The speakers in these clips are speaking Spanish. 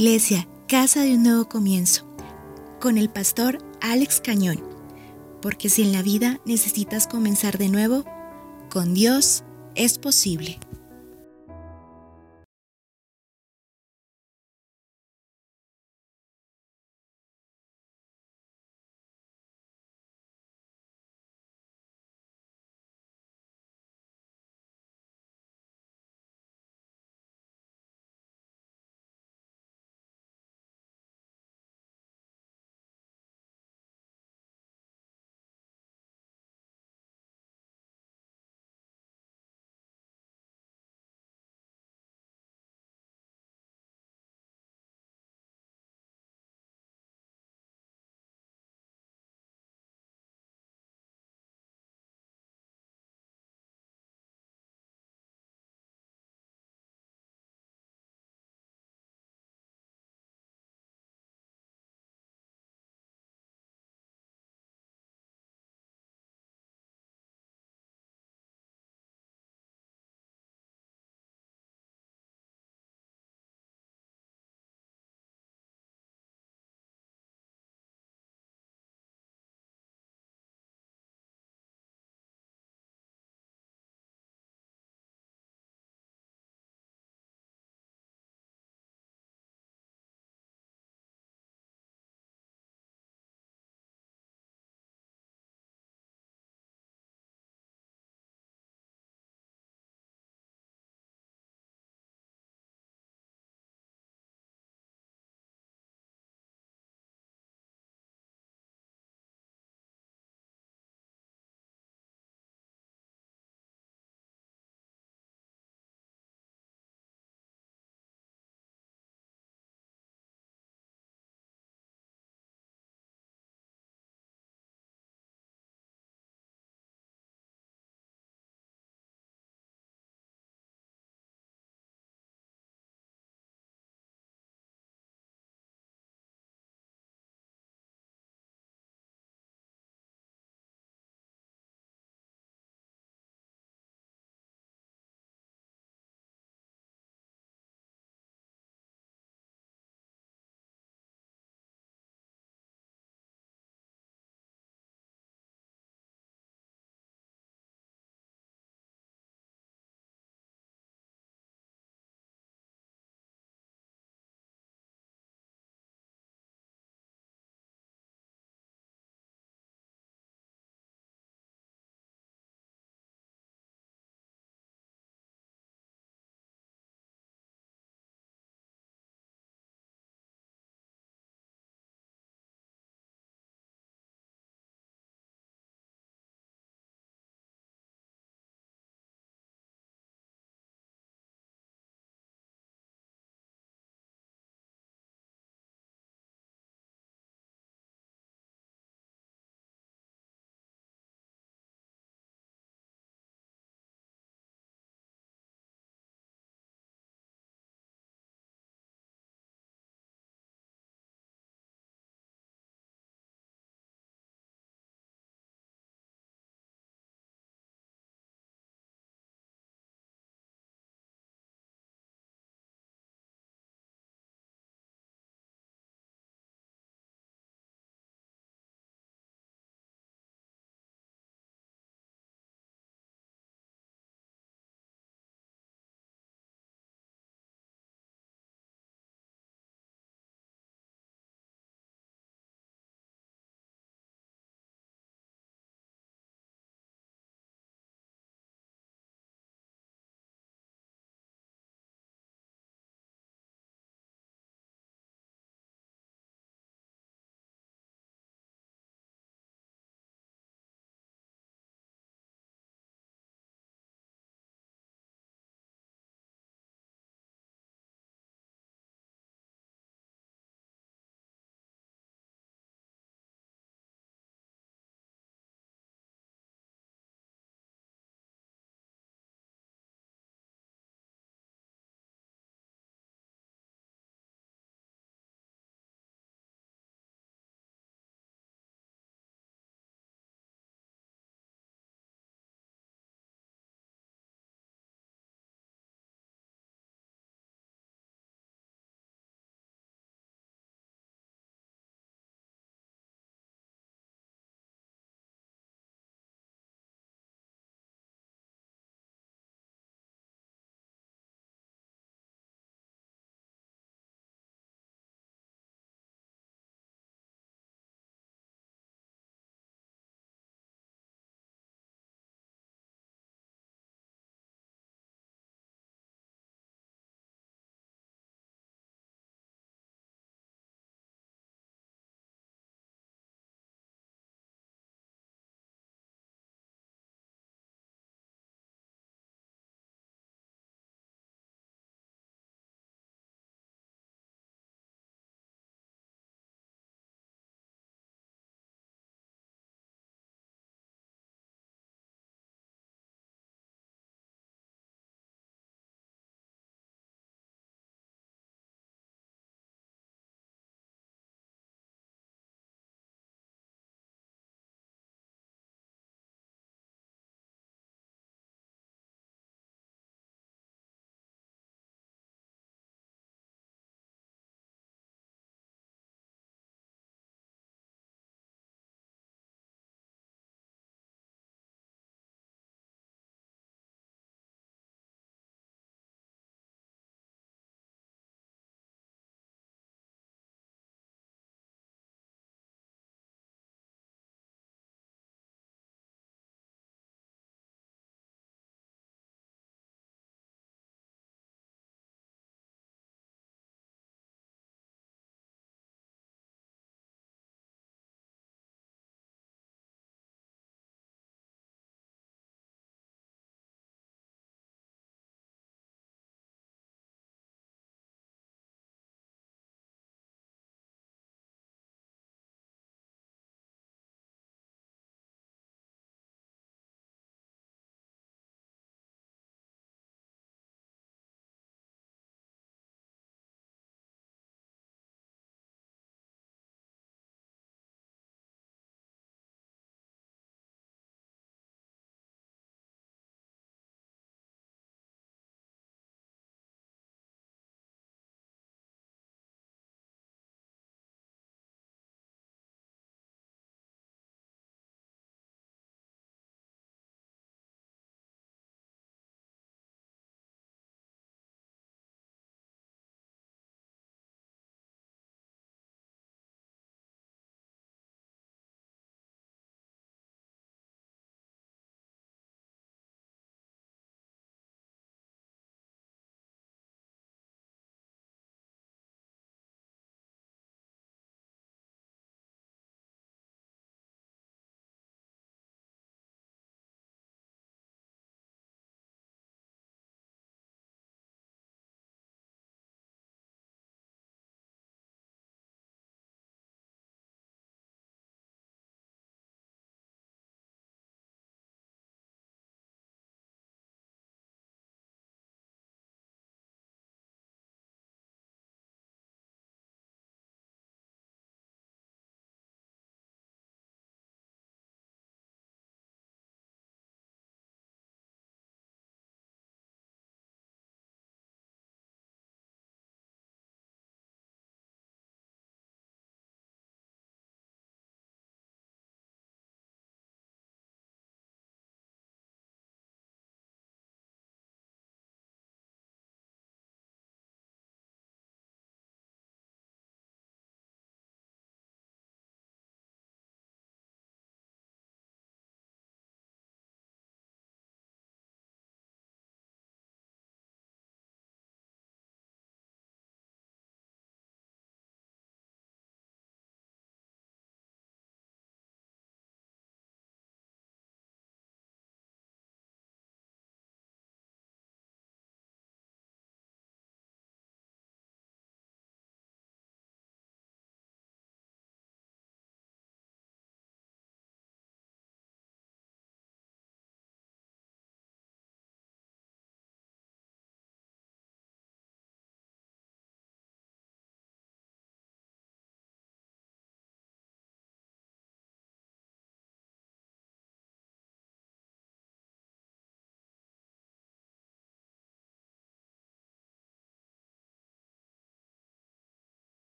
Iglesia, Casa de un Nuevo Comienzo, con el pastor Alex Cañón. Porque si en la vida necesitas comenzar de nuevo, con Dios es posible.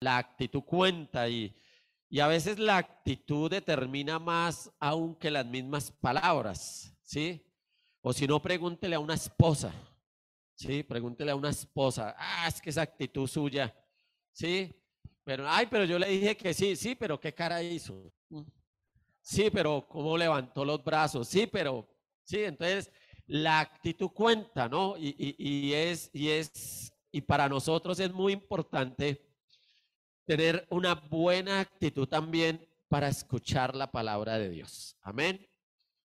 La actitud cuenta y, y a veces la actitud determina más aún que las mismas palabras, ¿sí? O si no, pregúntele a una esposa, ¿sí? Pregúntele a una esposa, ah, es que esa actitud suya, ¿sí? Pero, ay, pero yo le dije que sí, sí, pero ¿qué cara hizo? Mm. Sí, pero ¿cómo levantó los brazos? Sí, pero, sí, entonces la actitud cuenta, ¿no? Y, y, y es, y es, y para nosotros es muy importante tener una buena actitud también para escuchar la palabra de Dios. Amén.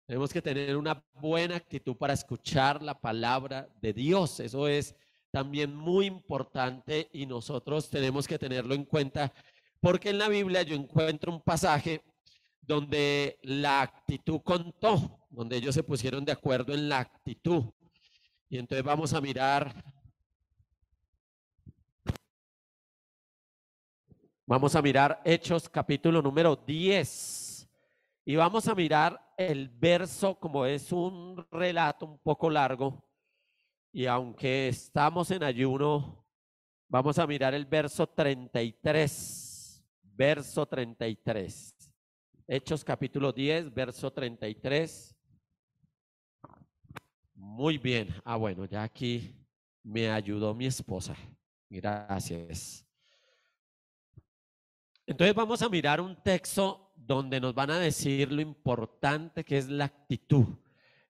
Tenemos que tener una buena actitud para escuchar la palabra de Dios. Eso es también muy importante y nosotros tenemos que tenerlo en cuenta porque en la Biblia yo encuentro un pasaje donde la actitud contó, donde ellos se pusieron de acuerdo en la actitud. Y entonces vamos a mirar Vamos a mirar Hechos capítulo número 10 y vamos a mirar el verso como es un relato un poco largo y aunque estamos en ayuno, vamos a mirar el verso 33, verso 33. Hechos capítulo 10, verso 33. Muy bien. Ah, bueno, ya aquí me ayudó mi esposa. Gracias. Entonces vamos a mirar un texto donde nos van a decir lo importante que es la actitud.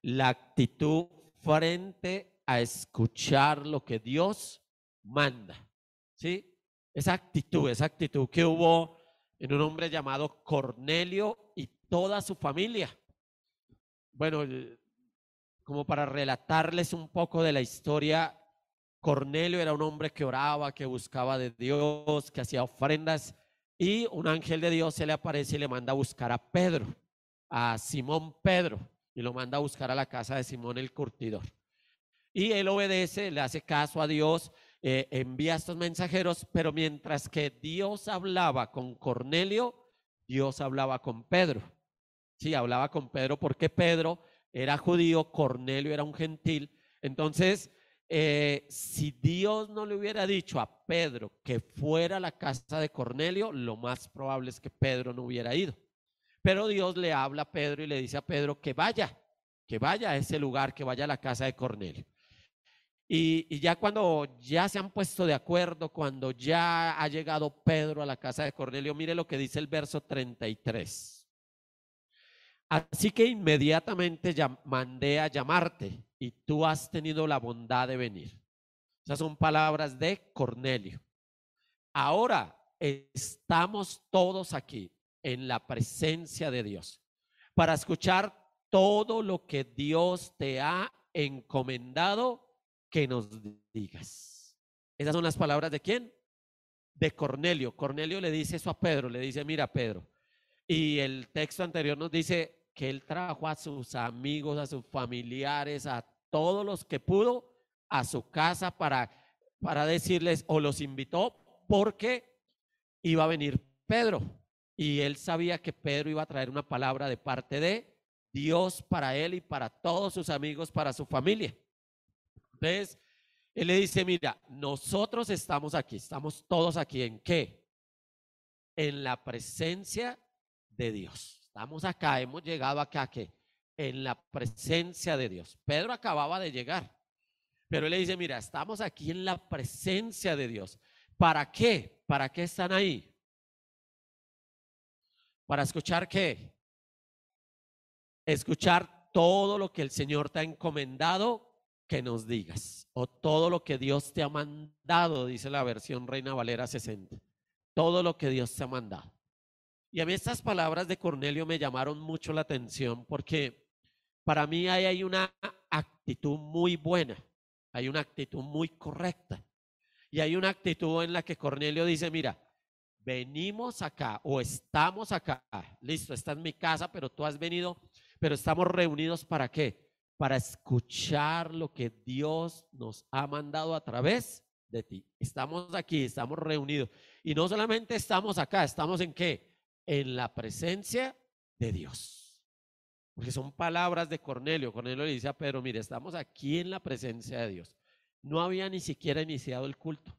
La actitud frente a escuchar lo que Dios manda. ¿Sí? Esa actitud, esa actitud que hubo en un hombre llamado Cornelio y toda su familia. Bueno, como para relatarles un poco de la historia, Cornelio era un hombre que oraba, que buscaba de Dios, que hacía ofrendas y un ángel de Dios se le aparece y le manda a buscar a Pedro, a Simón Pedro, y lo manda a buscar a la casa de Simón el curtidor. Y él obedece, le hace caso a Dios, eh, envía a estos mensajeros, pero mientras que Dios hablaba con Cornelio, Dios hablaba con Pedro. Sí, hablaba con Pedro porque Pedro era judío, Cornelio era un gentil. Entonces, eh, si Dios no le hubiera dicho a Pedro que fuera a la casa de Cornelio, lo más probable es que Pedro no hubiera ido. Pero Dios le habla a Pedro y le dice a Pedro que vaya, que vaya a ese lugar, que vaya a la casa de Cornelio. Y, ya cuando ya se han puesto de acuerdo, cuando ya ha llegado Pedro a la casa de Cornelio, mire lo que dice el verso 33. Así que inmediatamente mandé a llamarte y tú has tenido la bondad de venir. Esas son palabras de Cornelio. Ahora estamos todos aquí en la presencia de Dios para escuchar todo lo que Dios te ha encomendado que nos digas. Esas son las palabras de quién? De Cornelio. Cornelio le dice eso a Pedro, le dice, mira Pedro. Y el texto anterior nos dice, que él trajo a sus amigos, a sus familiares, a todos los que pudo a su casa para, para decirles o los invitó porque iba a venir Pedro y él sabía que Pedro iba a traer una palabra de parte de Dios para él y para todos sus amigos, para su familia. Entonces, él le dice, mira, nosotros estamos aquí, estamos todos aquí, ¿en qué? En la presencia de Dios. Estamos acá, hemos llegado acá que en la presencia de Dios. Pedro acababa de llegar, pero él le dice, mira, estamos aquí en la presencia de Dios. ¿Para qué? ¿Para qué están ahí? ¿Para escuchar qué? Escuchar todo lo que el Señor te ha encomendado que nos digas. O todo lo que Dios te ha mandado, dice la versión Reina Valera 60. Todo lo que Dios te ha mandado. Y a mí estas palabras de Cornelio me llamaron mucho la atención porque para mí hay una actitud muy buena, hay una actitud muy correcta. Y hay una actitud en la que Cornelio dice, mira, venimos acá o estamos acá, listo, está en mi casa, pero tú has venido, pero estamos reunidos para qué? Para escuchar lo que Dios nos ha mandado a través de ti. Estamos aquí, estamos reunidos. Y no solamente estamos acá, estamos en qué? En la presencia de Dios. Porque son palabras de Cornelio. Cornelio le dice a Pedro, mire, estamos aquí en la presencia de Dios. No había ni siquiera iniciado el culto.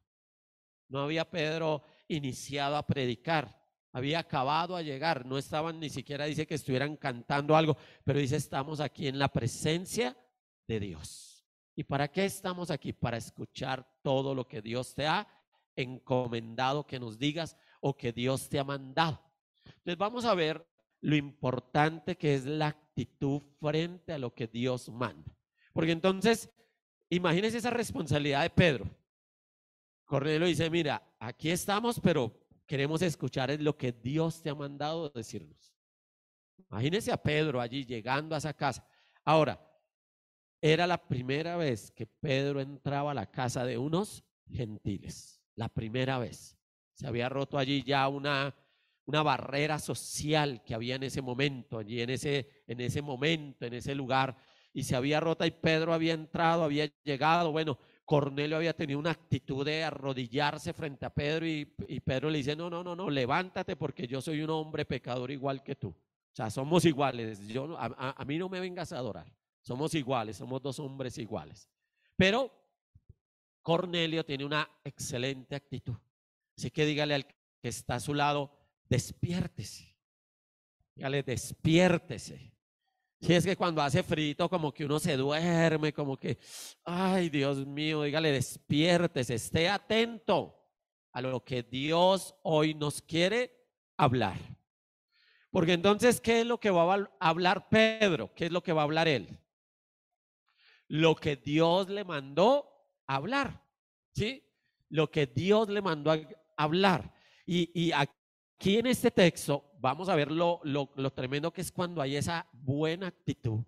No había Pedro iniciado a predicar, había acabado a llegar, no estaban ni siquiera, dice que estuvieran cantando algo, pero dice, estamos aquí en la presencia de Dios. ¿Y para qué estamos aquí? Para escuchar todo lo que Dios te ha encomendado que nos digas o que Dios te ha mandado. Entonces vamos a ver lo importante que es la actitud frente a lo que Dios manda. Porque entonces, imagínense esa responsabilidad de Pedro. Cornelio dice, mira, aquí estamos, pero queremos escuchar lo que Dios te ha mandado decirnos. Imagínense a Pedro allí llegando a esa casa. Ahora, era la primera vez que Pedro entraba a la casa de unos gentiles. La primera vez. Se había roto allí ya una, una barrera social que había en ese momento, allí en ese, en ese momento, en ese lugar. Y se había roto y Pedro había entrado, había llegado. Bueno, Cornelio había tenido una actitud de arrodillarse frente a Pedro y, Pedro le dice, no, no, no, no, levántate porque yo soy un hombre pecador igual que tú. O sea, somos iguales. Yo, a, a mí no me vengas a adorar. Somos iguales, somos dos hombres iguales. Pero Cornelio tiene una excelente actitud. Así que dígale al que está a su lado, despiértese. Dígale, despiértese. Si es que cuando hace frito, como que uno se duerme, como que, ay Dios mío, dígale, despiértese, esté atento a lo que Dios hoy nos quiere hablar. Porque entonces, ¿qué es lo que va a hablar Pedro? ¿Qué es lo que va a hablar él? Lo que Dios le mandó hablar, ¿sí? Lo que Dios le mandó hablar. Y, y aquí en este texto vamos a ver lo, lo, tremendo que es cuando hay esa buena actitud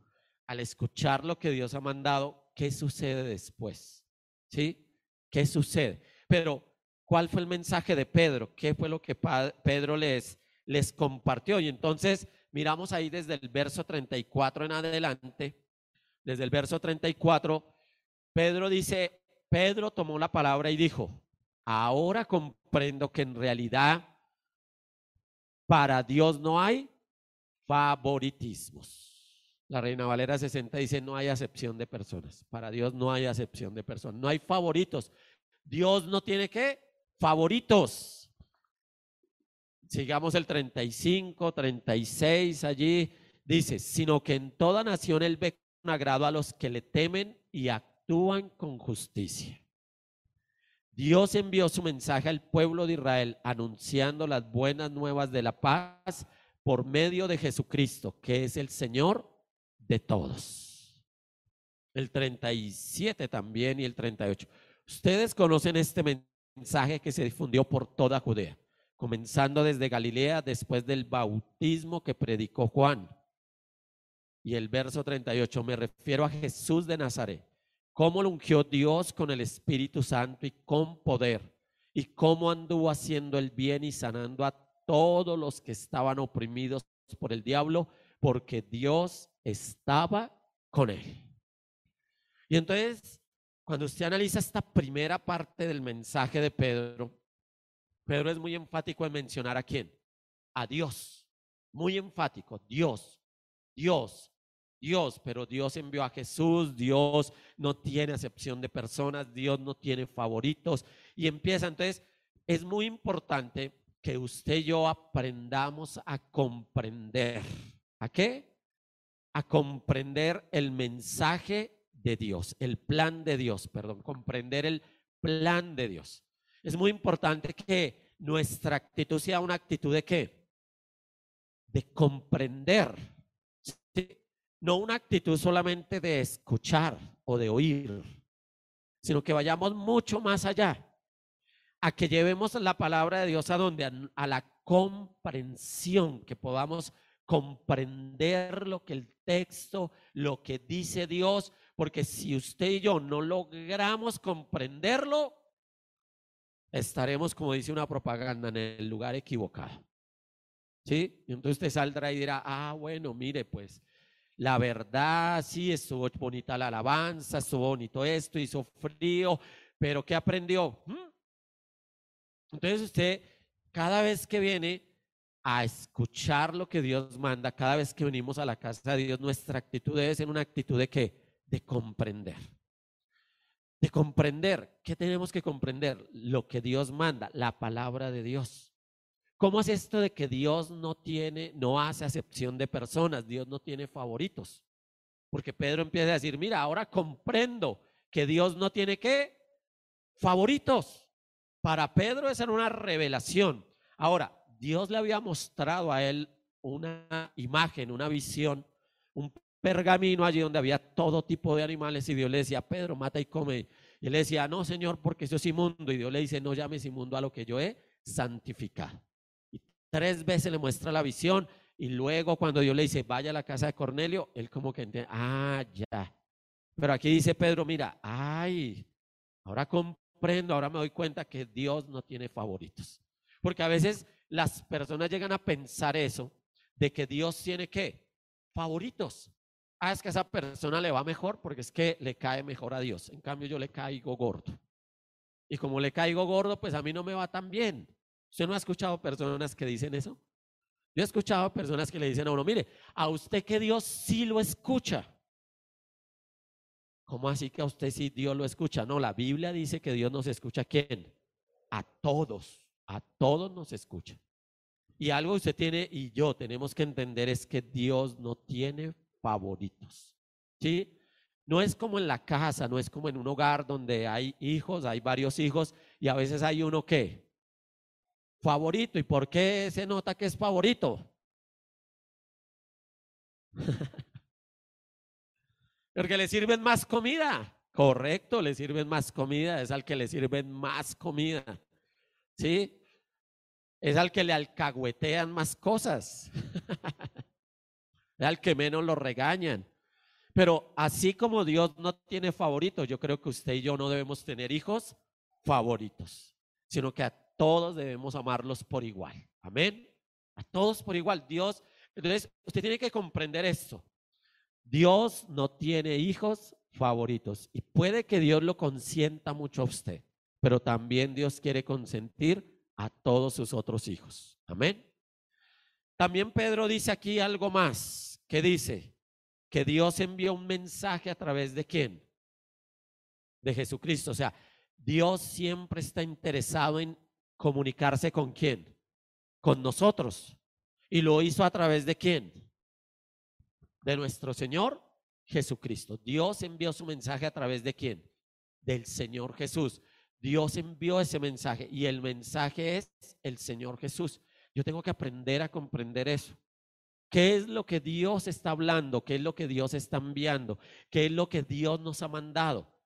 al escuchar lo que Dios ha mandado, ¿qué sucede después? ¿Sí? ¿Qué sucede? Pero, ¿cuál fue el mensaje de Pedro? ¿Qué fue lo que Pedro les, les compartió? Y entonces, miramos ahí desde el verso 34 en adelante, desde el verso 34, Pedro dice, Pedro tomó la palabra y dijo, ahora comprendo que en realidad para Dios no hay favoritismos. La Reina Valera 60 dice, no hay acepción de personas. Para Dios no hay acepción de personas. No hay favoritos. Dios no tiene que favoritos. Sigamos el 35, 36 allí. Dice, sino que en toda nación Él ve con agrado a los que le temen y actúan con justicia. Dios envió su mensaje al pueblo de Israel anunciando las buenas nuevas de la paz por medio de Jesucristo, que es el Señor de todos. El 37 también y el 38. Ustedes conocen este mensaje que se difundió por toda Judea, comenzando desde Galilea después del bautismo que predicó Juan. Y el verso 38, me refiero a Jesús de Nazaret cómo lo ungió Dios con el Espíritu Santo y con poder, y cómo anduvo haciendo el bien y sanando a todos los que estaban oprimidos por el diablo, porque Dios estaba con él. Y entonces, cuando usted analiza esta primera parte del mensaje de Pedro, Pedro es muy enfático en mencionar a quién? A Dios. Muy enfático, Dios. Dios, Dios, pero Dios envió a Jesús, Dios no tiene acepción de personas, Dios no tiene favoritos y empieza. Entonces, es muy importante que usted y yo aprendamos a comprender. ¿A qué? A comprender el mensaje de Dios, el plan de Dios, perdón, comprender el plan de Dios. Es muy importante que nuestra actitud sea una actitud de qué? De comprender no una actitud solamente de escuchar o de oír, sino que vayamos mucho más allá, a que llevemos la palabra de Dios a donde, a, la comprensión, que podamos comprender lo que el texto, lo que dice Dios, porque si usted y yo no logramos comprenderlo, estaremos, como dice una propaganda, en el lugar equivocado. ¿Sí? Entonces usted saldrá y dirá, ah, bueno, mire, pues la verdad, sí, estuvo bonita la alabanza, estuvo bonito esto, hizo frío, pero ¿qué aprendió? ¿Mm? Entonces usted, cada vez que viene a escuchar lo que Dios manda, cada vez que venimos a la casa de Dios, nuestra actitud debe ser una actitud de qué? De comprender. de comprender. ¿Qué tenemos que comprender? Lo que Dios manda, la palabra de Dios. ¿Cómo es esto de que Dios no tiene, no hace acepción de personas? Dios no tiene favoritos. Porque Pedro empieza a decir, mira, ahora comprendo que Dios no tiene qué favoritos. Para Pedro esa era una revelación. Ahora, Dios le había mostrado a él una imagen, una visión, un pergamino allí donde había todo tipo de animales y Dios le decía, Pedro, mata y come. Y él le decía, no, Señor, porque eso es inmundo. Y Dios le dice, no llames inmundo a lo que yo he santificado. Tres veces le muestra la visión y luego cuando Dios le dice, vaya a la casa de Cornelio, él como que entiende, ah, ya. Pero aquí dice Pedro, mira, ay, ahora comprendo, ahora me doy cuenta que Dios no tiene favoritos. Porque a veces las personas llegan a pensar eso, de que Dios tiene qué? Favoritos. Ah, es que a esa persona le va mejor porque es que le cae mejor a Dios. En cambio, yo le caigo gordo. Y como le caigo gordo, pues a mí no me va tan bien. ¿Usted no ha escuchado personas que dicen eso? Yo he escuchado personas que le dicen a uno, mire, a usted que Dios sí lo escucha. ¿Cómo así que a usted sí Dios lo escucha? No, la Biblia dice que Dios nos escucha a quién? A todos, a todos nos escucha. Y algo usted tiene y yo tenemos que entender es que Dios no tiene favoritos. ¿Sí? No es como en la casa, no es como en un hogar donde hay hijos, hay varios hijos y a veces hay uno que favorito. ¿Y por qué se nota que es favorito? Porque le sirven más comida. Correcto, le sirven más comida, es al que le sirven más comida. ¿Sí? Es al que le alcahuetean más cosas. es al que menos lo regañan. Pero así como Dios no tiene favoritos, yo creo que usted y yo no debemos tener hijos favoritos, sino que a todos debemos amarlos por igual. Amén. A todos por igual. Dios, entonces usted tiene que comprender esto. Dios no tiene hijos favoritos y puede que Dios lo consienta mucho a usted, pero también Dios quiere consentir a todos sus otros hijos. Amén. También Pedro dice aquí algo más, que dice que Dios envió un mensaje a través de quién? De Jesucristo. O sea, Dios siempre está interesado en comunicarse con quién? Con nosotros. Y lo hizo a través de quién? De nuestro Señor Jesucristo. Dios envió su mensaje a través de quién? Del Señor Jesús. Dios envió ese mensaje y el mensaje es el Señor Jesús. Yo tengo que aprender a comprender eso. ¿Qué es lo que Dios está hablando? ¿Qué es lo que Dios está enviando? ¿Qué es lo que Dios nos ha mandado?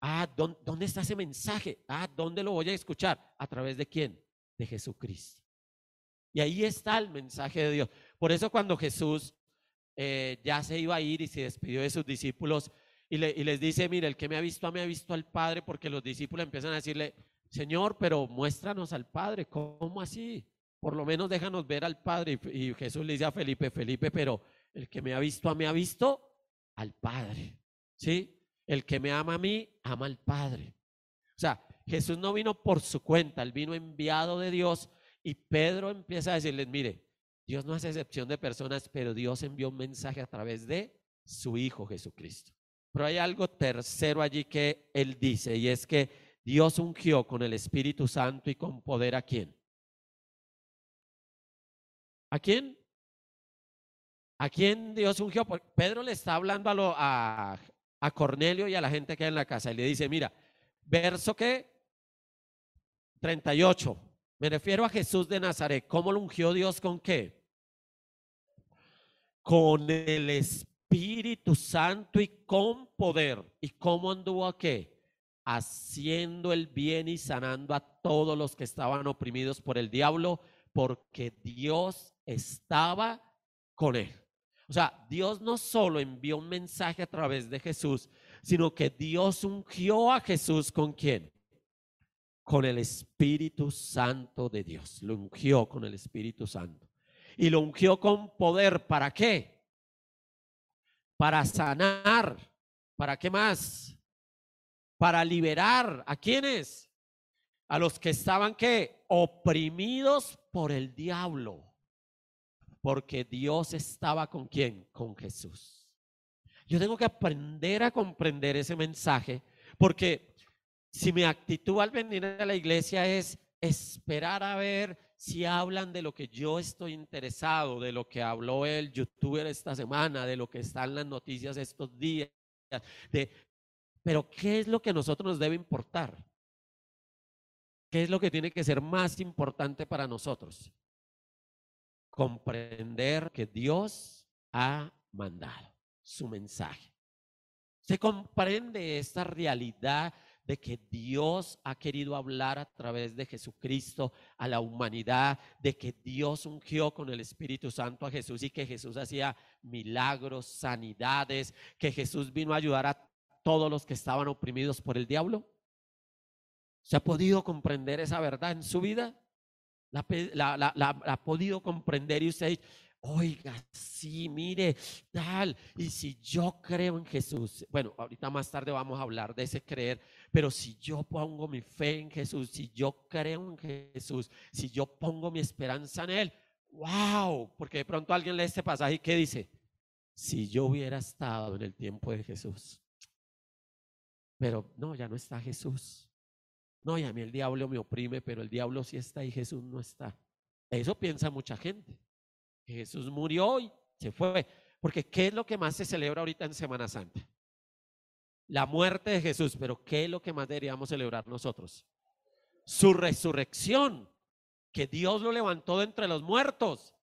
Ah, ¿dónde, está ese mensaje? Ah, ¿dónde lo voy a escuchar? ¿A través de quién? De Jesucristo. Y ahí está el mensaje de Dios. Por eso cuando Jesús eh, ya se iba a ir y se despidió de sus discípulos, y, les dice, mire, el que me ha visto mí ha visto al Padre, porque los discípulos empiezan a decirle, Señor, pero muéstranos al Padre, ¿cómo así? Por lo menos déjanos ver al Padre. Y, Jesús le dice a Felipe, Felipe, pero el que me ha visto mí ha visto al Padre, ¿sí? El que me ama a mí, ama al Padre. O sea, Jesús no vino por su cuenta, él vino enviado de Dios y Pedro empieza a decirles, mire, Dios no hace excepción de personas, pero Dios envió un mensaje a través de su Hijo Jesucristo. Pero hay algo tercero allí que él dice y es que Dios ungió con el Espíritu Santo y con poder a quién. ¿A quién? ¿A quién Dios ungió? Pedro le está hablando a, a, Cornelio y a la gente que hay en la casa y le dice, mira, verso que 38. Me refiero a Jesús de Nazaret. ¿Cómo lo ungió Dios con qué? Con el Espíritu Santo y con poder. ¿Y cómo anduvo a qué? Haciendo el bien y sanando a todos los que estaban oprimidos por el diablo, porque Dios estaba con él. O sea, Dios no solo envió un mensaje a través de Jesús, sino que Dios ungió a Jesús con quién? Con el Espíritu Santo de Dios. Lo ungió con el Espíritu Santo. Y lo ungió con poder. ¿Para qué? para sanar. ¿Para qué más? Para liberar. ¿A quiénes? A los que estaban que oprimidos por el diablo. Porque Dios estaba con quién? Con Jesús. Yo tengo que aprender a comprender ese mensaje Porque si mi actitud al venir a la iglesia es esperar a ver si hablan de lo que yo estoy interesado, de lo que habló el youtuber esta semana, de lo que está en las noticias estos días, de, pero ¿qué es lo que a nosotros nos debe importar? ¿Qué es lo que tiene que ser más importante para nosotros? Comprender que Dios ha mandado su mensaje. Se comprende esta realidad de que Dios ha querido hablar a través de Jesucristo a la humanidad, de que Dios ungió con el Espíritu Santo a Jesús y que Jesús hacía milagros, sanidades, que Jesús vino a ayudar a todos los que estaban oprimidos por el diablo. ¿Se ha podido comprender esa verdad en su vida? ¿La, ha podido comprender y usted oiga, sí, mire, tal, y si yo creo en Jesús, bueno, ahorita más tarde vamos a hablar de ese creer, pero si yo pongo mi fe en Jesús, si yo creo en Jesús, si yo pongo mi esperanza en Él, wow, porque de pronto alguien lee este pasaje y ¿qué dice? Si yo hubiera estado en el tiempo de Jesús, pero no, ya no está Jesús. No, y a mí el diablo me oprime, pero el diablo sí está y Jesús no está. Eso piensa mucha gente. Jesús murió y se fue. Porque ¿qué es lo que más se celebra ahorita en Semana Santa? La muerte de Jesús, pero ¿qué es lo que más deberíamos celebrar nosotros? Su resurrección, que Dios lo levantó de entre los muertos.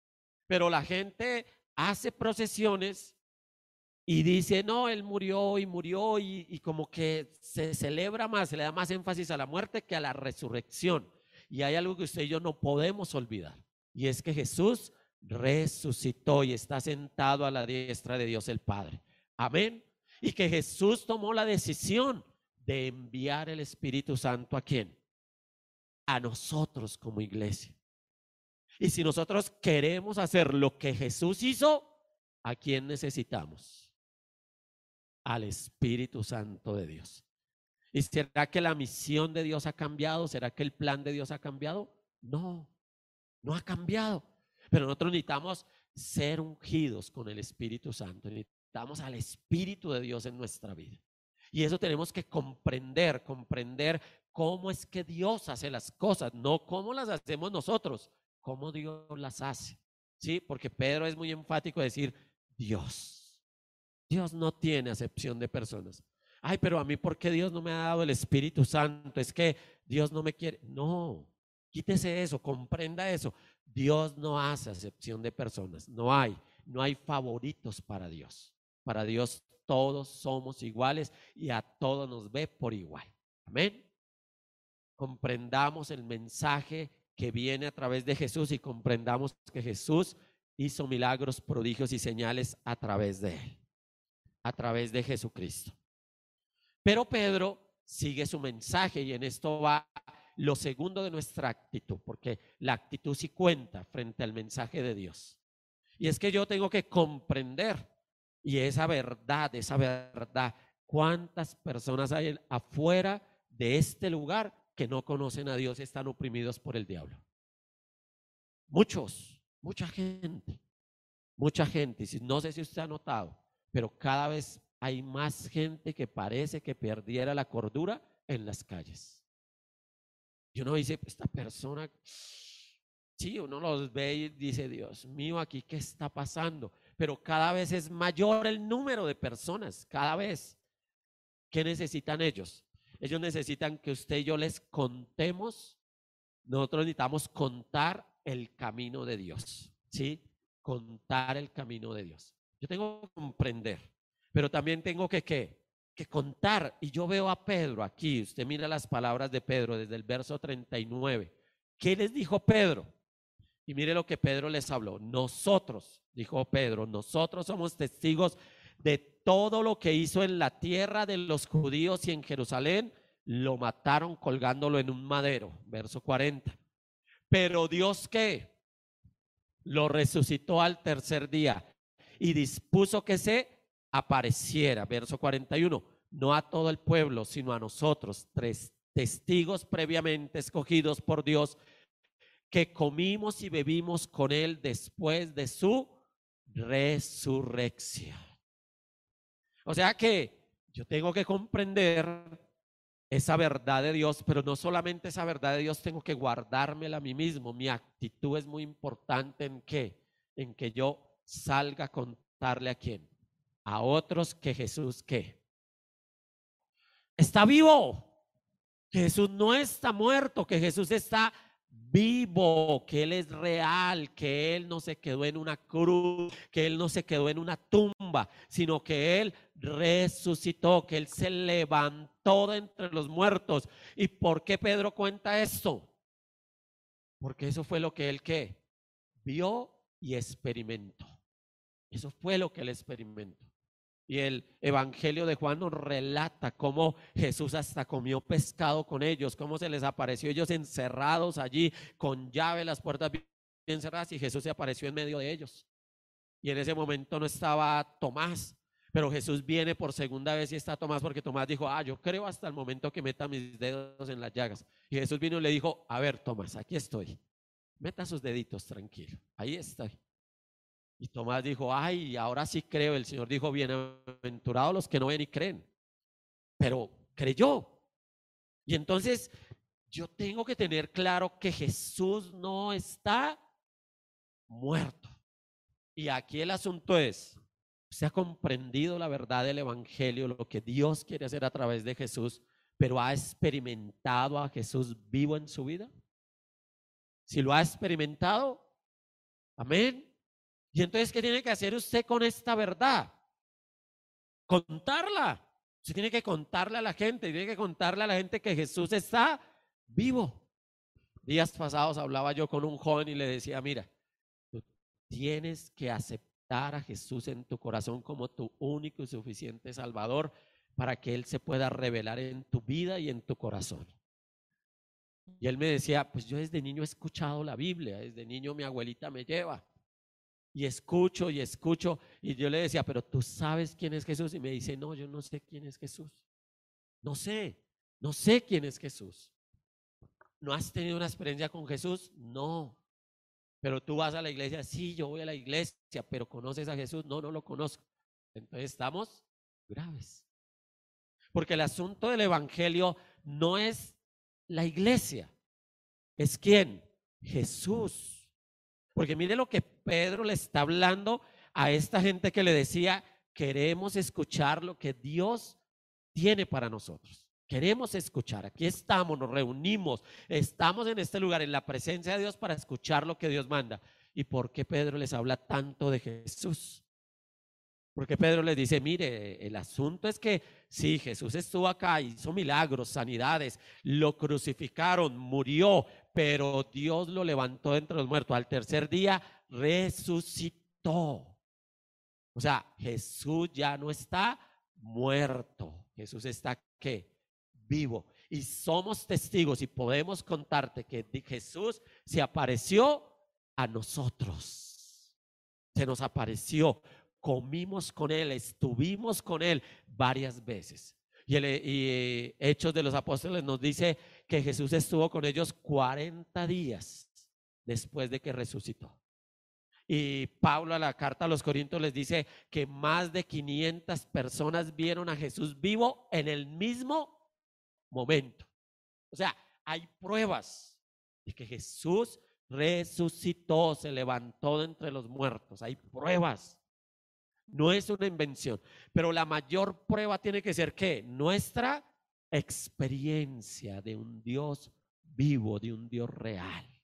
Pero la gente hace procesiones y dice, no, él murió y murió y, como que se celebra más, se le da más énfasis a la muerte que a la resurrección. Y hay algo que usted y yo no podemos olvidar. Y es que Jesús resucitó y está sentado a la diestra de Dios el Padre. Amén. Y que Jesús tomó la decisión de enviar el Espíritu Santo a quién? A nosotros como iglesia. Y si nosotros queremos hacer lo que Jesús hizo, ¿a quién necesitamos? Al Espíritu Santo de Dios. ¿Y será que la misión de Dios ha cambiado? ¿Será que el plan de Dios ha cambiado? No, no ha cambiado. Pero nosotros necesitamos ser ungidos con el Espíritu Santo. Necesitamos al Espíritu de Dios en nuestra vida. Y eso tenemos que comprender, comprender cómo es que Dios hace las cosas, no cómo las hacemos nosotros, cómo Dios las hace. ¿Sí? Porque Pedro es muy enfático de decir, Dios. Dios no tiene acepción de personas. Ay, pero a mí, ¿por qué Dios no me ha dado el Espíritu Santo? Es que Dios no me quiere. No, quítese eso, comprenda eso. Dios no hace acepción de personas, no hay, no hay favoritos para Dios. Para Dios todos somos iguales y a todos nos ve por igual. Amén. Comprendamos el mensaje que viene a través de Jesús y comprendamos que Jesús hizo milagros, prodigios y señales a través de él, a través de Jesucristo. Pero Pedro sigue su mensaje y en esto va lo segundo de nuestra actitud, porque la actitud sí cuenta frente al mensaje de Dios. Y es que yo tengo que comprender, y esa verdad, esa verdad, cuántas personas hay afuera de este lugar que no conocen a Dios y están oprimidos por el diablo. Muchos, mucha gente, mucha gente. No sé si usted ha notado, pero cada vez hay más gente que parece que perdiera la cordura en las calles. Y uno dice, esta persona, sí, uno los ve y dice, Dios mío, aquí qué está pasando. Pero cada vez es mayor el número de personas, cada vez. ¿Qué necesitan ellos? Ellos necesitan que usted y yo les contemos. Nosotros necesitamos contar el camino de Dios, ¿sí? Contar el camino de Dios. Yo tengo que comprender, pero también tengo que, que contar. Y yo veo a Pedro aquí, usted mira las palabras de Pedro desde el verso 39. ¿Qué les dijo Pedro? Y mire lo que Pedro les habló. Nosotros, dijo Pedro, nosotros somos testigos de todo lo que hizo en la tierra de los judíos y en Jerusalén. Lo mataron colgándolo en un madero, verso 40. Pero Dios qué? Lo resucitó al tercer día y dispuso que se apareciera, verso 41, no a todo el pueblo, sino a nosotros, tres testigos previamente escogidos por Dios, que comimos y bebimos con Él después de su resurrección. O sea que yo tengo que comprender esa verdad de Dios, pero no solamente esa verdad de Dios, tengo que guardármela a mí mismo. Mi actitud es muy importante en qué? En que yo salga a contarle a quién? A otros que Jesús qué? Está vivo. Jesús no está muerto, que Jesús está vivo, que Él es real, que Él no se quedó en una cruz, que Él no se quedó en una tumba, sino que Él resucitó, que Él se levantó de entre los muertos. ¿Y por qué Pedro cuenta esto? Porque eso fue lo que Él que vio y experimentó. Eso fue lo que Él experimentó. Y el Evangelio de Juan nos relata cómo Jesús hasta comió pescado con ellos, cómo se les apareció ellos encerrados allí con llave, las puertas bien cerradas y Jesús se apareció en medio de ellos. Y en ese momento no estaba Tomás, pero Jesús viene por segunda vez y está Tomás porque Tomás dijo, ah, yo creo hasta el momento que meta mis dedos en las llagas. Y Jesús vino y le dijo, a ver, Tomás, aquí estoy. Meta sus deditos tranquilo. Ahí estoy. Y Tomás dijo, ay, ahora sí creo. El Señor dijo, bienaventurados los que no ven y creen. Pero creyó. Y entonces yo tengo que tener claro que Jesús no está muerto. Y aquí el asunto es, ¿se ha comprendido la verdad del Evangelio, lo que Dios quiere hacer a través de Jesús, pero ha experimentado a Jesús vivo en su vida? Si lo ha experimentado, amén. Y entonces, ¿qué tiene que hacer usted con esta verdad? Contarla. Usted tiene que contarle a la gente, tiene que contarle a la gente que Jesús está vivo. Días pasados hablaba yo con un joven y le decía, mira, tú tienes que aceptar a Jesús en tu corazón como tu único y suficiente Salvador para que Él se pueda revelar en tu vida y en tu corazón. Y él me decía, pues yo desde niño he escuchado la Biblia, desde niño mi abuelita me lleva y escucho y escucho. Y yo le decía, pero tú sabes quién es Jesús. Y me dice, no, yo no sé quién es Jesús. No sé, no sé quién es Jesús. ¿No has tenido una experiencia con Jesús? No. Pero tú vas a la iglesia, sí, yo voy a la iglesia, pero ¿conoces a Jesús? No, no lo conozco. Entonces estamos graves. Porque el asunto del Evangelio no es la iglesia, es quién? Jesús. Porque mire lo que Pedro le está hablando a esta gente que le decía, queremos escuchar lo que Dios tiene para nosotros. Queremos escuchar. Aquí estamos, nos reunimos, estamos en este lugar, en la presencia de Dios para escuchar lo que Dios manda. ¿Y por qué Pedro les habla tanto de Jesús? Porque Pedro les dice, mire, el asunto es que sí, Jesús estuvo acá, hizo milagros, sanidades, lo crucificaron, murió, pero Dios lo levantó entre los muertos. Al tercer día resucitó. O sea, Jesús ya no está muerto. Jesús está qué? Vivo. Y somos testigos y podemos contarte que Jesús se apareció a nosotros. Se nos apareció. Comimos con Él, estuvimos con Él varias veces. Y, y Hechos de los Apóstoles nos dice que Jesús estuvo con ellos 40 días después de que resucitó. Y Pablo a la carta a los Corintios les dice que más de 500 personas vieron a Jesús vivo en el mismo momento. O sea, hay pruebas de que Jesús resucitó, se levantó de entre los muertos. Hay pruebas. No es una invención. Pero la mayor prueba tiene que ser que nuestra experiencia de un Dios vivo, de un Dios real.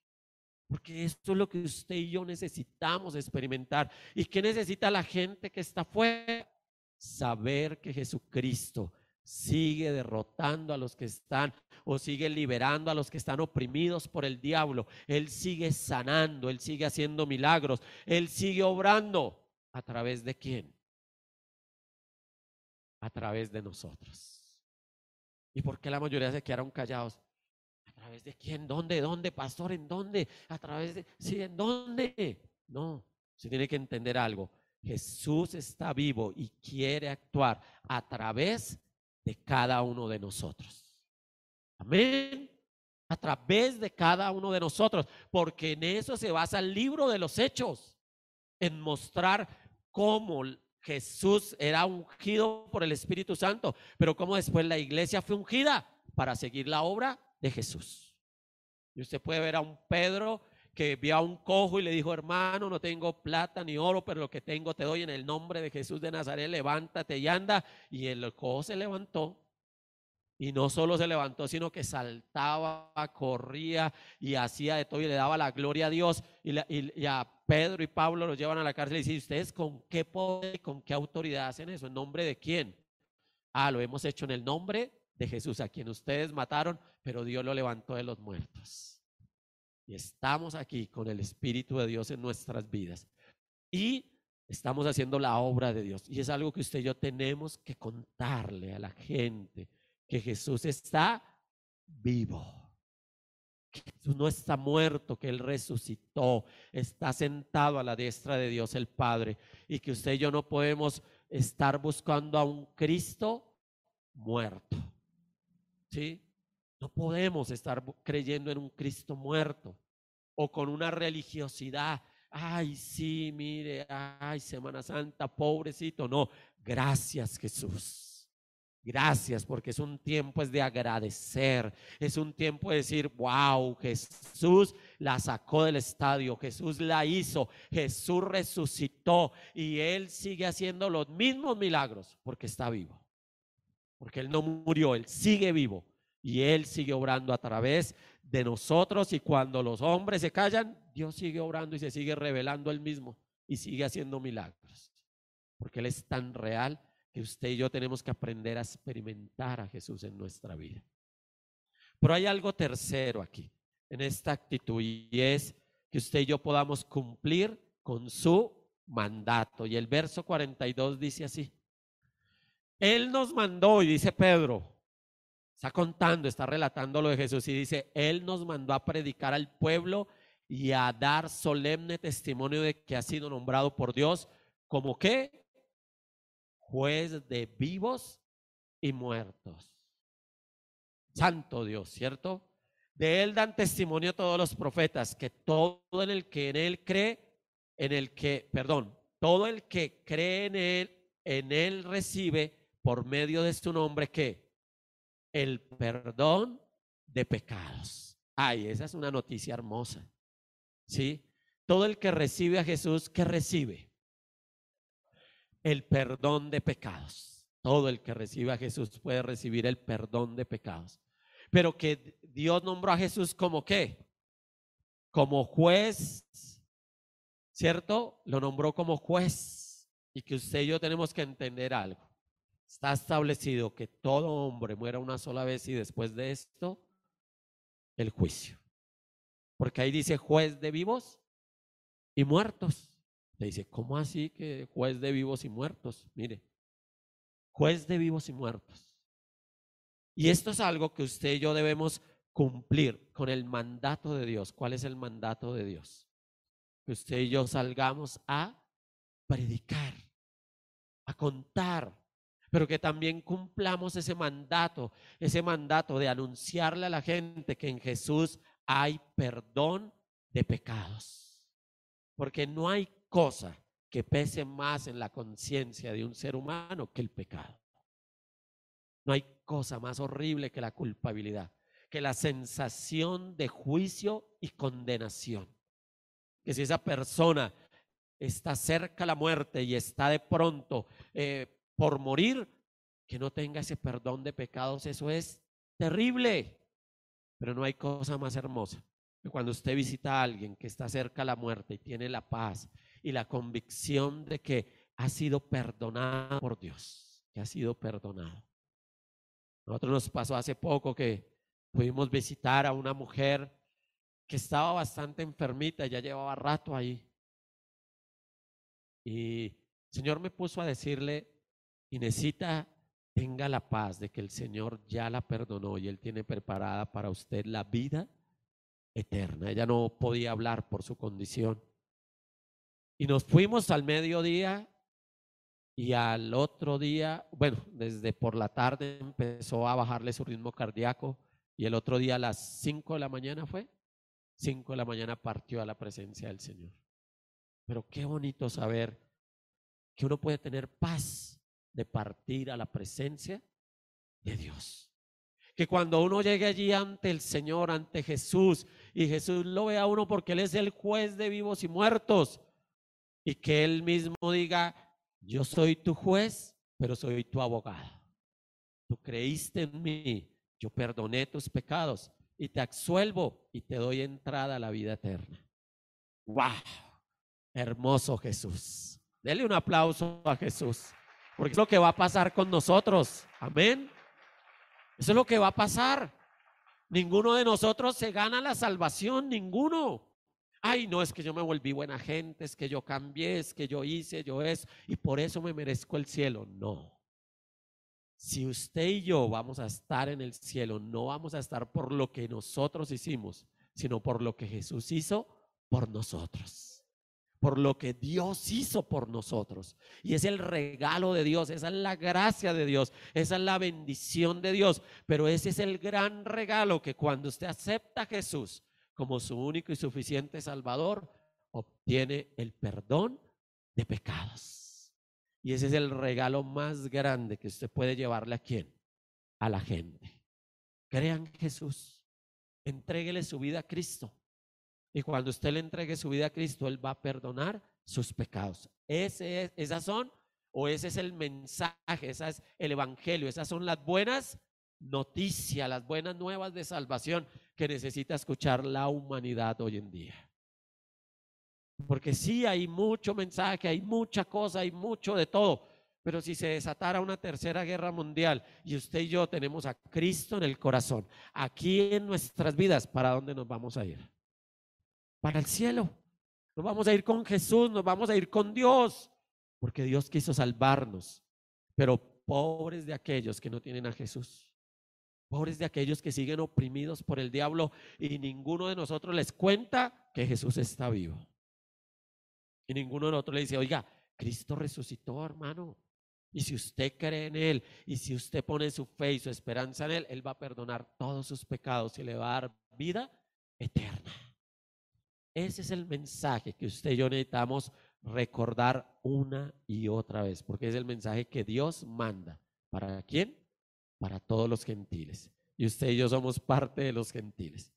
Porque esto es lo que usted y yo necesitamos experimentar. ¿Y qué necesita la gente que está fuera? Saber que Jesucristo sigue derrotando a los que están o sigue liberando a los que están oprimidos por el diablo. Él sigue sanando, Él sigue haciendo milagros, Él sigue obrando. ¿A través de quién? A través de nosotros. ¿Y por qué la mayoría se quedaron callados? ¿A través de quién? ¿Dónde? ¿Dónde? Pastor, ¿en dónde? ¿A través de... Sí, ¿en dónde? No, se tiene que entender algo. Jesús está vivo y quiere actuar a través de cada uno de nosotros. Amén. A través de cada uno de nosotros, porque en eso se basa el libro de los hechos, en mostrar cómo Jesús era ungido por el Espíritu Santo, pero como después la iglesia fue ungida para seguir la obra de Jesús. Y usted puede ver a un Pedro que vio a un cojo y le dijo, hermano, no tengo plata ni oro, pero lo que tengo te doy en el nombre de Jesús de Nazaret, levántate y anda. Y el cojo se levantó. Y no solo se levantó, sino que saltaba, corría y hacía de todo y le daba la gloria a Dios. Y, a Pedro y Pablo los llevan a la cárcel y dicen, ¿ustedes con qué poder, con qué autoridad hacen eso? ¿En nombre de quién? Ah, lo hemos hecho en el nombre de Jesús, a quien ustedes mataron, pero Dios lo levantó de los muertos. Y estamos aquí con el Espíritu de Dios en nuestras vidas. Y estamos haciendo la obra de Dios. Y es algo que usted y yo tenemos que contarle a la gente, que Jesús está vivo. Que Jesús no está muerto, que Él resucitó, está sentado a la diestra de Dios el Padre. Y que usted y yo no podemos estar buscando a un Cristo muerto. ¿Sí? No podemos estar creyendo en un Cristo muerto o con una religiosidad. Ay, sí, mire, ay, Semana Santa, pobrecito. No, gracias Jesús. Gracias porque es un tiempo es de agradecer, es un tiempo de decir, wow, Jesús la sacó del estadio, Jesús la hizo, Jesús resucitó y Él sigue haciendo los mismos milagros porque está vivo, porque Él no murió, Él sigue vivo y Él sigue obrando a través de nosotros y cuando los hombres se callan, Dios sigue obrando y se sigue revelando Él mismo y sigue haciendo milagros. Porque Él es tan real que usted y yo tenemos que aprender a experimentar a Jesús en nuestra vida. Pero hay algo tercero aquí, en esta actitud, y es que usted y yo podamos cumplir con su mandato. Y el verso 42 dice así. Él nos mandó, y dice Pedro, Está contando, está relatando lo de Jesús y dice, Él nos mandó a predicar al pueblo y a dar solemne testimonio de que ha sido nombrado por Dios como qué? Juez de vivos y muertos. Santo Dios, ¿cierto? De Él dan testimonio todos los profetas, que todo en el que en Él cree, en el que, perdón, todo el que cree en Él, en Él recibe por medio de su nombre que el perdón de pecados. Ay, esa es una noticia hermosa. ¿Sí? Todo el que recibe a Jesús, ¿qué recibe? El perdón de pecados. Todo el que recibe a Jesús puede recibir el perdón de pecados. Pero que Dios nombró a Jesús como qué? Como juez, ¿cierto? Lo nombró como juez. Y que usted y yo tenemos que entender algo. Está establecido que todo hombre muera una sola vez y después de esto, el juicio. Porque ahí dice juez de vivos y muertos. Le dice, ¿cómo así que juez de vivos y muertos? Mire, juez de vivos y muertos. Y esto es algo que usted y yo debemos cumplir con el mandato de Dios. ¿Cuál es el mandato de Dios? Que usted y yo salgamos a predicar, a contar, pero que también cumplamos ese mandato, ese mandato de anunciarle a la gente que en Jesús hay perdón de pecados. Porque no hay cosa que pese más en la conciencia de un ser humano que el pecado. No hay cosa más horrible que la culpabilidad, que la sensación de juicio y condenación. Que si esa persona está cerca a la muerte y está de pronto eh, por morir, que no tenga ese perdón de pecados, eso es terrible. Pero no hay cosa más hermosa que cuando usted visita a alguien que está cerca a la muerte y tiene la paz y la convicción de que ha sido perdonado por Dios, que ha sido perdonado. Nosotros nos pasó hace poco que pudimos visitar a una mujer que estaba bastante enfermita, ya llevaba rato ahí. Y el Señor me puso a decirle, y necesita, tenga la paz de que el Señor ya la perdonó y Él tiene preparada para usted la vida eterna. Ella no podía hablar por su condición. Y nos fuimos al mediodía y al otro día, bueno, desde por la tarde empezó a bajarle su ritmo cardíaco y el otro día a las 5 de la mañana fue, 5 de la mañana partió a la presencia del Señor. Pero qué bonito saber que uno puede tener paz de partir a la presencia de Dios. Que cuando uno llegue allí ante el Señor, ante Jesús, y Jesús lo vea a uno porque Él es el juez de vivos y muertos, y que Él mismo diga, yo soy tu juez, pero soy tu abogado. Tú creíste en mí, yo perdoné tus pecados y te absuelvo y te doy entrada a la vida eterna. ¡Wow! Hermoso Jesús. Dele un aplauso a Jesús, porque es lo que va a pasar con nosotros. Amén. Eso es lo que va a pasar. Ninguno de nosotros se gana la salvación, ninguno. Ay, no es que yo me volví buena gente, es que yo cambié, es que yo hice, yo es, y por eso me merezco el cielo. No. Si usted y yo vamos a estar en el cielo, no vamos a estar por lo que nosotros hicimos, sino por lo que Jesús hizo por nosotros por lo que Dios hizo por nosotros. Y es el regalo de Dios, esa es la gracia de Dios, esa es la bendición de Dios. Pero ese es el gran regalo que cuando usted acepta a Jesús como su único y suficiente Salvador, obtiene el perdón de pecados. Y ese es el regalo más grande que usted puede llevarle a quién? A la gente. Crean Jesús. Entréguele su vida a Cristo. Y cuando usted le entregue su vida a Cristo, Él va a perdonar sus pecados. Ese es, esas son, o ese es el mensaje, ese es el evangelio, esas son las buenas noticias, las buenas nuevas de salvación que necesita escuchar la humanidad hoy en día. Porque sí hay mucho mensaje, hay mucha cosa, hay mucho de todo. Pero si se desatara una tercera guerra mundial y usted y yo tenemos a Cristo en el corazón, aquí en nuestras vidas, ¿para dónde nos vamos a ir? Para el cielo. Nos vamos a ir con Jesús, nos vamos a ir con Dios, porque Dios quiso salvarnos. Pero pobres de aquellos que no tienen a Jesús. Pobres de aquellos que siguen oprimidos por el diablo y ninguno de nosotros les cuenta que Jesús está vivo. Y ninguno de nosotros le dice, oiga, Cristo resucitó, hermano. Y si usted cree en Él y si usted pone su fe y su esperanza en Él, Él va a perdonar todos sus pecados y le va a dar vida eterna. Ese es el mensaje que usted y yo necesitamos recordar una y otra vez, porque es el mensaje que Dios manda. ¿Para quién? Para todos los gentiles. Y usted y yo somos parte de los gentiles.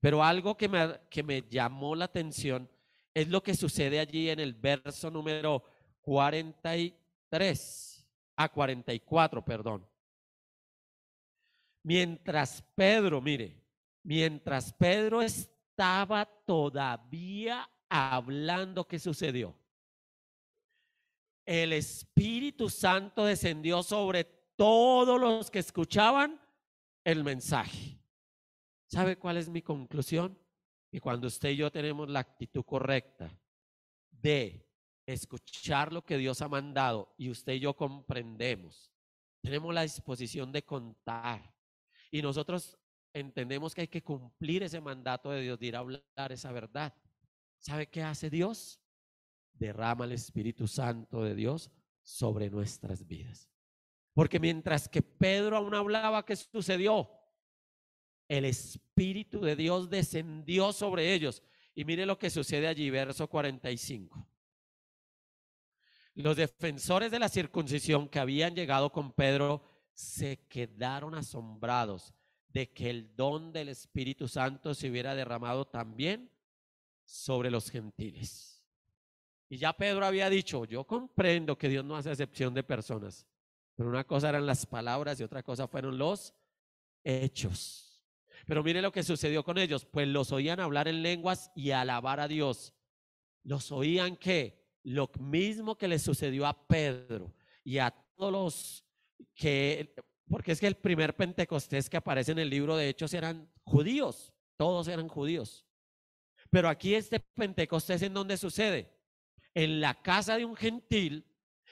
Pero algo que me, que me llamó la atención es lo que sucede allí en el verso número 43, a 44, perdón. Mientras Pedro, mire, mientras Pedro es estaba todavía hablando, ¿qué sucedió? El Espíritu Santo descendió sobre todos los que escuchaban el mensaje. ¿Sabe cuál es mi conclusión? Que cuando usted y yo tenemos la actitud correcta de escuchar lo que Dios ha mandado y usted y yo comprendemos, tenemos la disposición de contar y nosotros entendemos que hay que cumplir ese mandato de Dios, de ir a hablar esa verdad. ¿Sabe qué hace Dios? Derrama el Espíritu Santo de Dios sobre nuestras vidas. Porque mientras que Pedro aún hablaba, ¿qué sucedió? El Espíritu de Dios descendió sobre ellos. Y mire lo que sucede allí, verso 45. Los defensores de la circuncisión que habían llegado con Pedro se quedaron asombrados de que el don del Espíritu Santo se hubiera derramado también sobre los gentiles. Y ya Pedro había dicho, yo comprendo que Dios no hace excepción de personas, pero una cosa eran las palabras y otra cosa fueron los hechos. Pero mire lo que sucedió con ellos, pues los oían hablar en lenguas y alabar a Dios. Los oían que lo mismo que le sucedió a Pedro y a todos los que porque es que el primer Pentecostés que aparece en el libro de Hechos eran judíos, todos eran judíos. Pero aquí este Pentecostés en donde sucede? En la casa de un gentil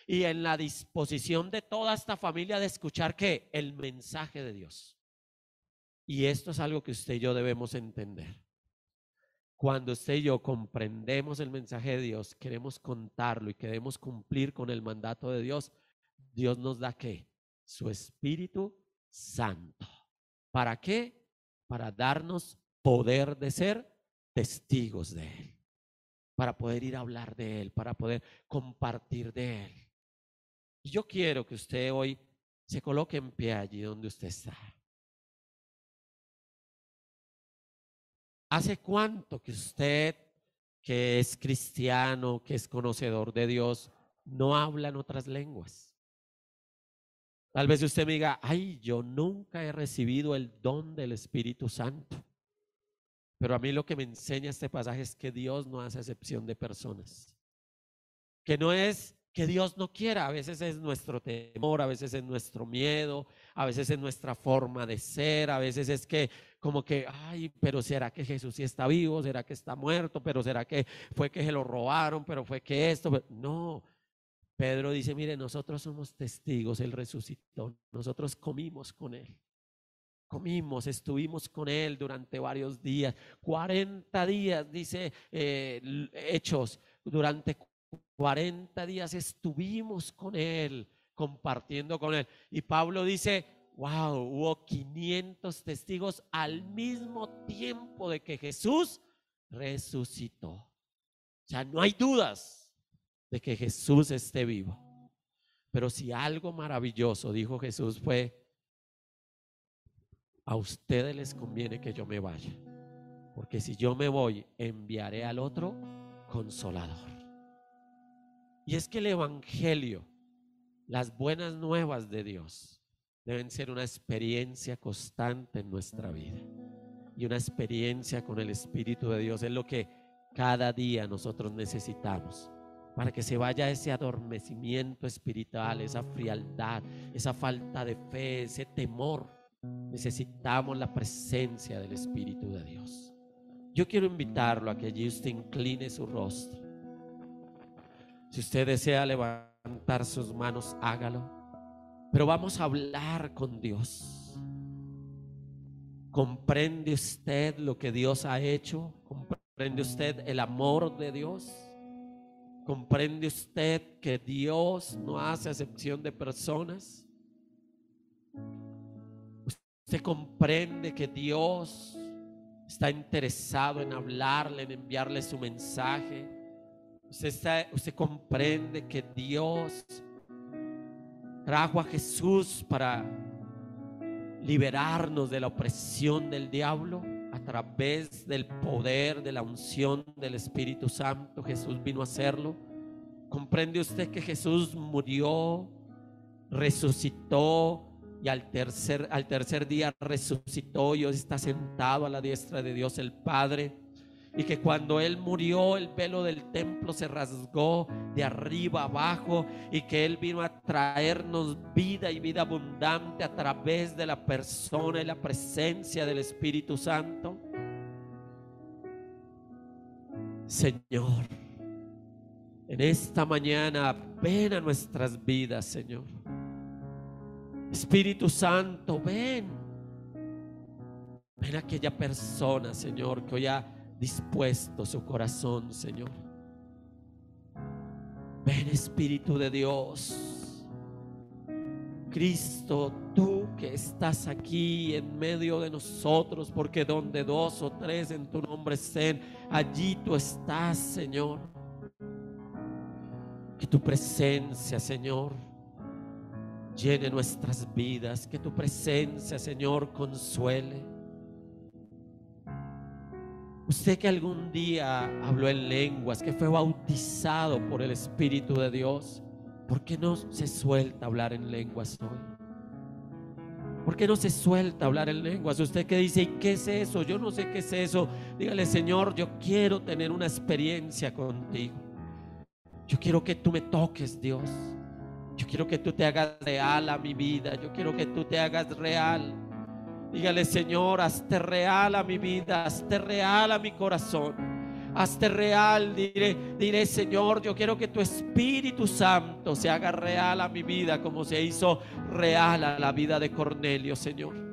y en la disposición de toda esta familia de escuchar que el mensaje de Dios. Y esto es algo que usted y yo debemos entender. Cuando usted y yo comprendemos el mensaje de Dios, queremos contarlo y queremos cumplir con el mandato de Dios, Dios nos da qué? su Espíritu Santo. ¿Para qué? Para darnos poder de ser testigos de Él, para poder ir a hablar de Él, para poder compartir de Él. Y yo quiero que usted hoy se coloque en pie allí donde usted está. ¿Hace cuánto que usted, que es cristiano, que es conocedor de Dios, no habla en otras lenguas? Tal vez usted me diga, ay, yo nunca he recibido el don del Espíritu Santo. Pero a mí lo que me enseña este pasaje es que Dios no hace excepción de personas. Que no es que Dios no quiera, a veces es nuestro temor, a veces es nuestro miedo, a veces es nuestra forma de ser, a veces es que como que, ay, pero será que Jesús sí está vivo, será que está muerto, pero será que fue que se lo robaron, pero fue que esto, no. Pedro dice, mire, nosotros somos testigos, Él resucitó, nosotros comimos con Él. Comimos, estuvimos con Él durante varios días, 40 días, dice eh, Hechos, durante 40 días estuvimos con Él, compartiendo con Él. Y Pablo dice, wow, hubo 500 testigos al mismo tiempo de que Jesús resucitó. O sea, no hay dudas de que Jesús esté vivo. Pero si algo maravilloso dijo Jesús fue, a ustedes les conviene que yo me vaya, porque si yo me voy, enviaré al otro consolador. Y es que el Evangelio, las buenas nuevas de Dios, deben ser una experiencia constante en nuestra vida. Y una experiencia con el Espíritu de Dios es lo que cada día nosotros necesitamos para que se vaya ese adormecimiento espiritual, esa frialdad, esa falta de fe, ese temor Necesitamos la presencia del Espíritu de Dios. Yo quiero invitarlo a que allí usted incline su rostro. Si usted desea levantar sus manos, hágalo. Pero vamos a hablar con Dios. ¿Comprende usted lo que Dios ha hecho? ¿Comprende usted el amor de Dios? ¿Comprende usted que Dios no hace excepción de personas? Usted comprende que Dios está interesado en hablarle, en enviarle su mensaje. Usted, usted comprende que Dios trajo a Jesús para liberarnos de la opresión del diablo a través del poder, de la unción del Espíritu Santo. Jesús vino a hacerlo. ¿Comprende usted que Jesús murió, resucitó, y al tercer, al tercer día resucitó y hoy está sentado a la diestra de Dios el Padre. Y que cuando Él murió el velo del templo se rasgó de arriba abajo y que Él vino a traernos vida y vida abundante a través de la persona y la presencia del Espíritu Santo. Señor, en esta mañana ven a nuestras vidas, Señor. Espíritu Santo, ven. Ven a aquella persona, Señor, que hoy ha dispuesto su corazón, Señor. Ven, Espíritu de Dios. Cristo, tú que estás aquí en medio de nosotros, porque donde dos o tres en tu nombre estén, allí tú estás, Señor. Que tu presencia, Señor, llene nuestras vidas, que tu presencia, Señor, consuele. Usted que algún día habló en lenguas, que fue bautizado por el Espíritu de Dios, ¿por qué no se suelta hablar en lenguas hoy? ¿Por qué no se suelta hablar en lenguas? Usted que dice, ¿y qué es eso? Yo no sé qué es eso. Dígale, Señor, yo quiero tener una experiencia contigo. Yo quiero que tú me toques, Dios. Yo quiero que tú te hagas real a mi vida. Yo quiero que tú te hagas real. Dígale, Señor, hazte real a mi vida, hazte real a mi corazón. Hazte real, diré, diré, Señor, yo quiero que tu Espíritu Santo se haga real a mi vida como se hizo real a la vida de Cornelio, Señor.